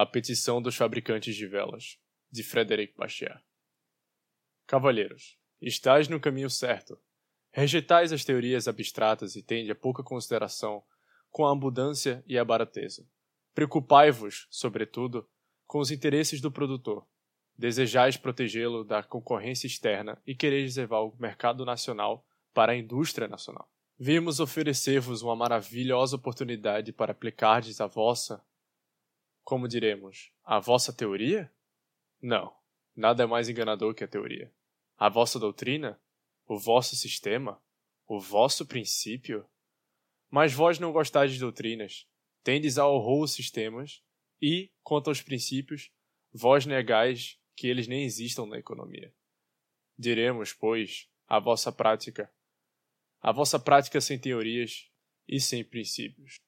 A petição dos fabricantes de velas, de Frederic Bastiat. Cavalheiros, estais no caminho certo. Rejeitais as teorias abstratas e tende a pouca consideração com a abundância e a barateza. Preocupai-vos, sobretudo, com os interesses do produtor. Desejais protegê-lo da concorrência externa e quereis levar o mercado nacional para a indústria nacional. Vimos oferecer-vos uma maravilhosa oportunidade para aplicardes a vossa como diremos, a vossa teoria? Não, nada é mais enganador que a teoria. A vossa doutrina? O vosso sistema? O vosso princípio? Mas vós não gostais de doutrinas, tendes a horror os sistemas, e, quanto aos princípios, vós negais que eles nem existam na economia. Diremos, pois, a vossa prática, a vossa prática sem teorias e sem princípios.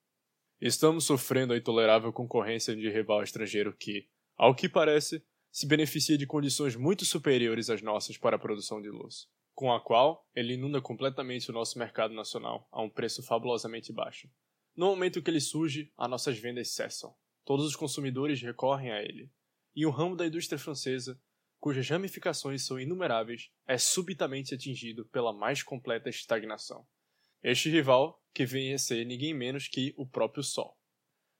Estamos sofrendo a intolerável concorrência de rival estrangeiro que, ao que parece, se beneficia de condições muito superiores às nossas para a produção de luz, com a qual ele inunda completamente o nosso mercado nacional a um preço fabulosamente baixo. No momento que ele surge, as nossas vendas cessam. Todos os consumidores recorrem a ele. E o ramo da indústria francesa, cujas ramificações são inumeráveis, é subitamente atingido pela mais completa estagnação. Este rival, que vem a ser ninguém menos que o próprio Sol,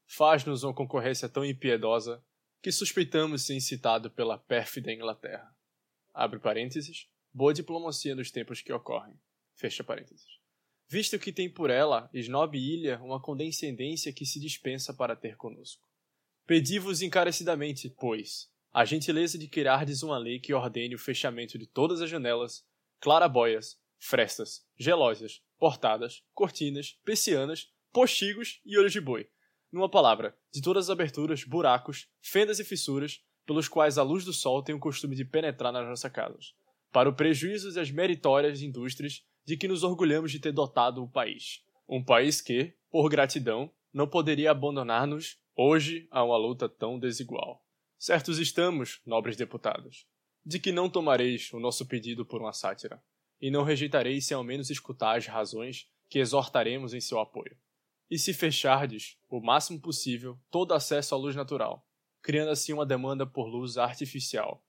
faz-nos uma concorrência tão impiedosa que suspeitamos ser incitado pela pérfida Inglaterra. Abre parênteses, boa diplomacia nos tempos que ocorrem. Fecha parênteses. Visto que tem por ela, esnobe ilha, uma condescendência que se dispensa para ter conosco. Pedi-vos encarecidamente, pois, a gentileza de criardes uma lei que ordene o fechamento de todas as janelas, clarabóias, frestas, gelosas, portadas, cortinas, persianas, postigos e olhos de boi. Numa palavra, de todas as aberturas, buracos, fendas e fissuras pelos quais a luz do sol tem o costume de penetrar nas nossas casas, para o prejuízo das meritórias indústrias de que nos orgulhamos de ter dotado o país. Um país que, por gratidão, não poderia abandonar-nos hoje a uma luta tão desigual. Certos estamos, nobres deputados, de que não tomareis o nosso pedido por uma sátira e não rejeitarei se ao menos escutar as razões que exortaremos em seu apoio. E se fechardes, o máximo possível, todo acesso à luz natural, criando assim uma demanda por luz artificial,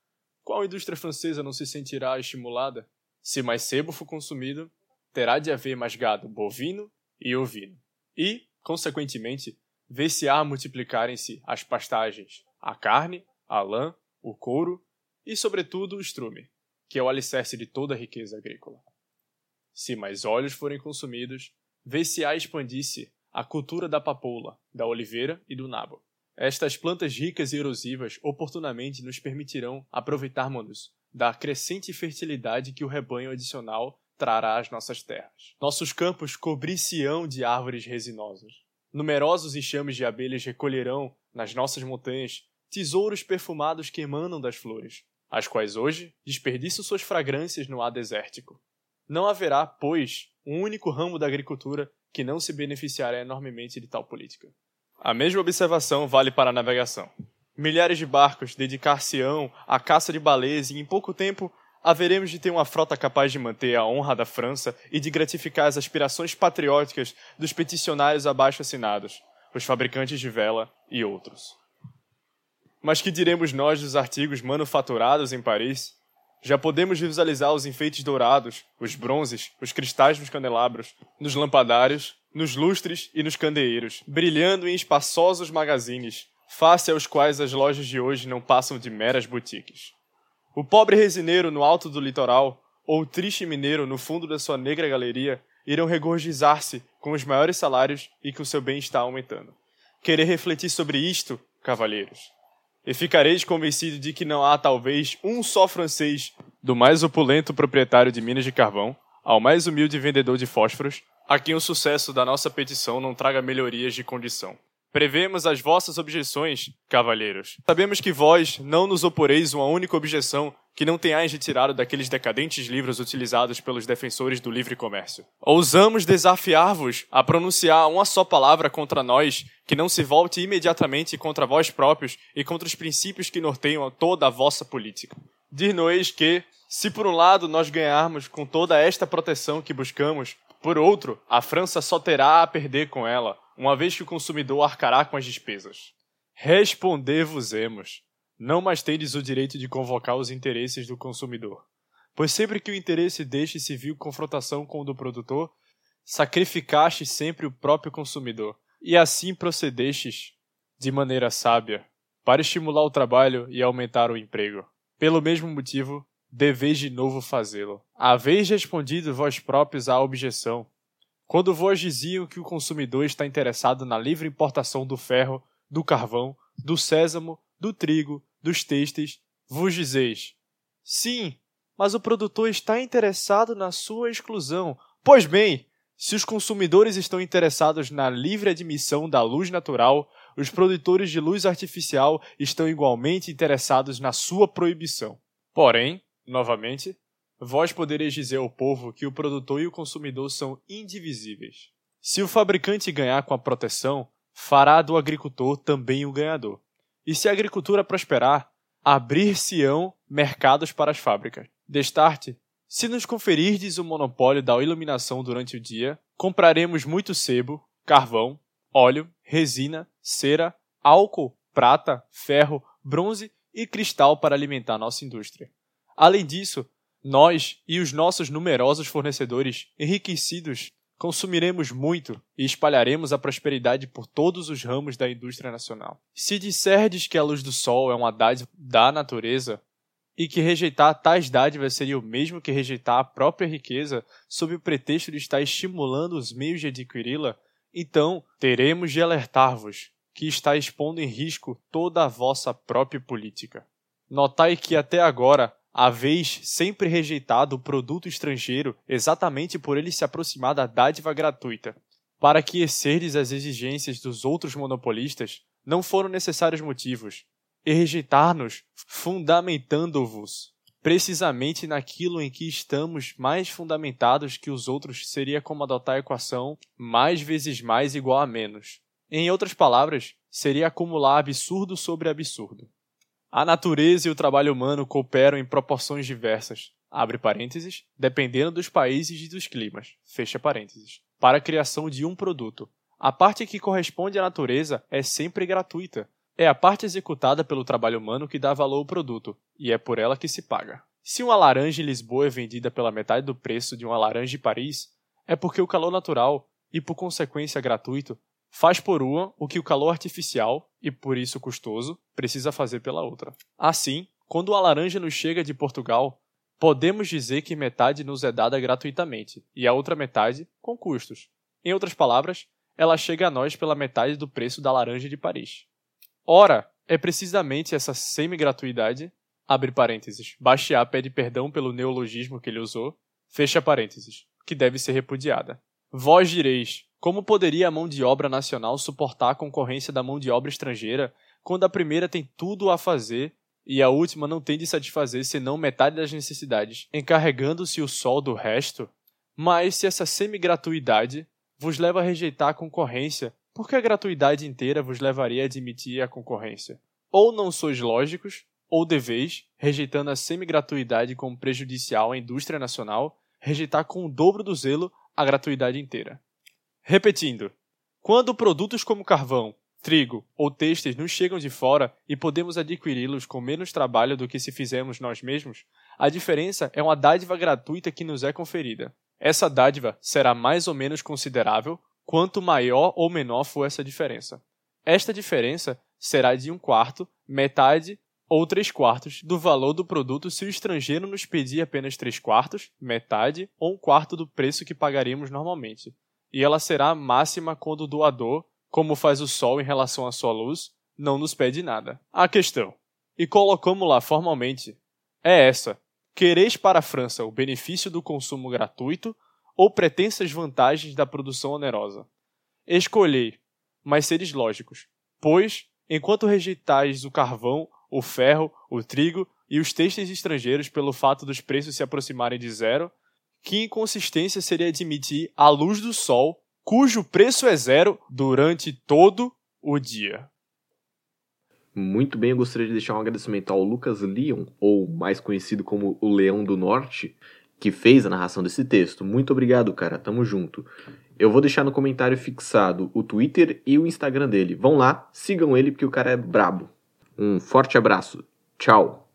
qual indústria francesa não se sentirá estimulada? Se mais sebo for consumido, terá de haver mais gado bovino e ovino. E, consequentemente, ver-se-á multiplicarem-se as pastagens, a carne, a lã, o couro e, sobretudo, o estrume que é o alicerce de toda a riqueza agrícola. Se mais óleos forem consumidos, vê-se-á expandir-se a cultura da papoula, da oliveira e do nabo. Estas plantas ricas e erosivas oportunamente nos permitirão aproveitarmos da crescente fertilidade que o rebanho adicional trará às nossas terras. Nossos campos cobrir-se-ão de árvores resinosas. Numerosos enxames de abelhas recolherão, nas nossas montanhas, tesouros perfumados que emanam das flores, as quais hoje desperdiçam suas fragrâncias no ar desértico. Não haverá, pois, um único ramo da agricultura que não se beneficiará enormemente de tal política. A mesma observação vale para a navegação. Milhares de barcos dedicar-se-ão à caça de baleias e em pouco tempo haveremos de ter uma frota capaz de manter a honra da França e de gratificar as aspirações patrióticas dos peticionários abaixo assinados, os fabricantes de vela e outros. Mas que diremos nós dos artigos manufaturados em Paris? Já podemos visualizar os enfeites dourados, os bronzes, os cristais nos candelabros, nos lampadários, nos lustres e nos candeeiros, brilhando em espaçosos magazines, face aos quais as lojas de hoje não passam de meras boutiques. O pobre resineiro no alto do litoral, ou o triste mineiro no fundo da sua negra galeria, irão regozijar-se com os maiores salários e o seu bem está aumentando. Querer refletir sobre isto, cavalheiros, e ficareis convencido de que não há talvez um só francês, do mais opulento proprietário de minas de carvão ao mais humilde vendedor de fósforos, a quem o sucesso da nossa petição não traga melhorias de condição. Prevemos as vossas objeções, cavalheiros. Sabemos que vós não nos oporeis uma única objeção que não tenhais retirado daqueles decadentes livros utilizados pelos defensores do livre comércio. Ousamos desafiar-vos a pronunciar uma só palavra contra nós que não se volte imediatamente contra vós próprios e contra os princípios que norteiam toda a vossa política. Dir-nos que, se por um lado nós ganharmos com toda esta proteção que buscamos, por outro, a França só terá a perder com ela, uma vez que o consumidor arcará com as despesas. Responder-vos-emos. Não mais tendes o direito de convocar os interesses do consumidor. Pois sempre que o interesse deste se viu confrontação com o do produtor, sacrificaste sempre o próprio consumidor, e assim procedestes de maneira sábia, para estimular o trabalho e aumentar o emprego. Pelo mesmo motivo, deveis de novo fazê-lo. Haveis respondido vós próprios à objeção, quando vós diziam que o consumidor está interessado na livre importação do ferro, do carvão, do sésamo, do trigo, dos têxteis, vos dizeis: Sim, mas o produtor está interessado na sua exclusão. Pois bem, se os consumidores estão interessados na livre admissão da luz natural, os produtores de luz artificial estão igualmente interessados na sua proibição. Porém, novamente, vós podereis dizer ao povo que o produtor e o consumidor são indivisíveis. Se o fabricante ganhar com a proteção, fará do agricultor também o ganhador. E se a agricultura prosperar, abrir-se-ão mercados para as fábricas. Destarte, se nos conferirdes o monopólio da iluminação durante o dia, compraremos muito sebo, carvão, óleo, resina, cera, álcool, prata, ferro, bronze e cristal para alimentar nossa indústria. Além disso, nós e os nossos numerosos fornecedores enriquecidos consumiremos muito e espalharemos a prosperidade por todos os ramos da indústria nacional. Se disserdes que a luz do sol é uma dádiva da natureza, e que rejeitar tais dádivas seria o mesmo que rejeitar a própria riqueza sob o pretexto de estar estimulando os meios de adquiri-la, então teremos de alertar-vos que está expondo em risco toda a vossa própria política. Notai que até agora haveis sempre rejeitado o produto estrangeiro exatamente por ele se aproximar da dádiva gratuita. Para que excerdes as exigências dos outros monopolistas, não foram necessários motivos, e rejeitar-nos, fundamentando-vos precisamente naquilo em que estamos mais fundamentados que os outros seria como adotar a equação mais vezes mais igual a menos. Em outras palavras, seria acumular absurdo sobre absurdo. A natureza e o trabalho humano cooperam em proporções diversas, abre parênteses, dependendo dos países e dos climas, fecha parênteses, para a criação de um produto. A parte que corresponde à natureza é sempre gratuita, é a parte executada pelo trabalho humano que dá valor ao produto, e é por ela que se paga. Se uma laranja em Lisboa é vendida pela metade do preço de uma laranja em Paris, é porque o calor natural, e por consequência gratuito, faz por uma o que o calor artificial, e por isso custoso, precisa fazer pela outra. Assim, quando a laranja nos chega de Portugal, podemos dizer que metade nos é dada gratuitamente e a outra metade com custos. Em outras palavras, ela chega a nós pela metade do preço da laranja de Paris. Ora, é precisamente essa semi-gratuidade, abre parênteses, Bastiat pede perdão pelo neologismo que ele usou, fecha parênteses, que deve ser repudiada. Vós direis, como poderia a mão de obra nacional suportar a concorrência da mão de obra estrangeira, quando a primeira tem tudo a fazer e a última não tem de satisfazer senão metade das necessidades, encarregando-se o sol do resto? Mas se essa semi-gratuidade vos leva a rejeitar a concorrência porque a gratuidade inteira vos levaria a admitir a concorrência. Ou não sois lógicos, ou deveis, rejeitando a semi-gratuidade como prejudicial à indústria nacional, rejeitar com o dobro do zelo a gratuidade inteira. Repetindo, quando produtos como carvão, trigo ou têxteis nos chegam de fora e podemos adquiri-los com menos trabalho do que se fizermos nós mesmos, a diferença é uma dádiva gratuita que nos é conferida. Essa dádiva será mais ou menos considerável quanto maior ou menor for essa diferença. Esta diferença será de um quarto, metade ou três quartos do valor do produto se o estrangeiro nos pedir apenas três quartos, metade ou um quarto do preço que pagaríamos normalmente. E ela será máxima quando o doador, como faz o Sol em relação à sua luz, não nos pede nada. A questão, e colocamos lá formalmente, é essa: quereis para a França o benefício do consumo gratuito ou pretensas vantagens da produção onerosa. Escolhei, mas seres lógicos, pois, enquanto rejeitais o carvão, o ferro, o trigo e os têxteis estrangeiros pelo fato dos preços se aproximarem de zero, que inconsistência seria admitir a luz do sol, cujo preço é zero durante todo o dia. Muito bem, eu gostaria de deixar um agradecimento ao Lucas Leon, ou mais conhecido como o Leão do Norte, que fez a narração desse texto. Muito obrigado, cara. Tamo junto. Eu vou deixar no comentário fixado o Twitter e o Instagram dele. Vão lá, sigam ele porque o cara é brabo. Um forte abraço. Tchau.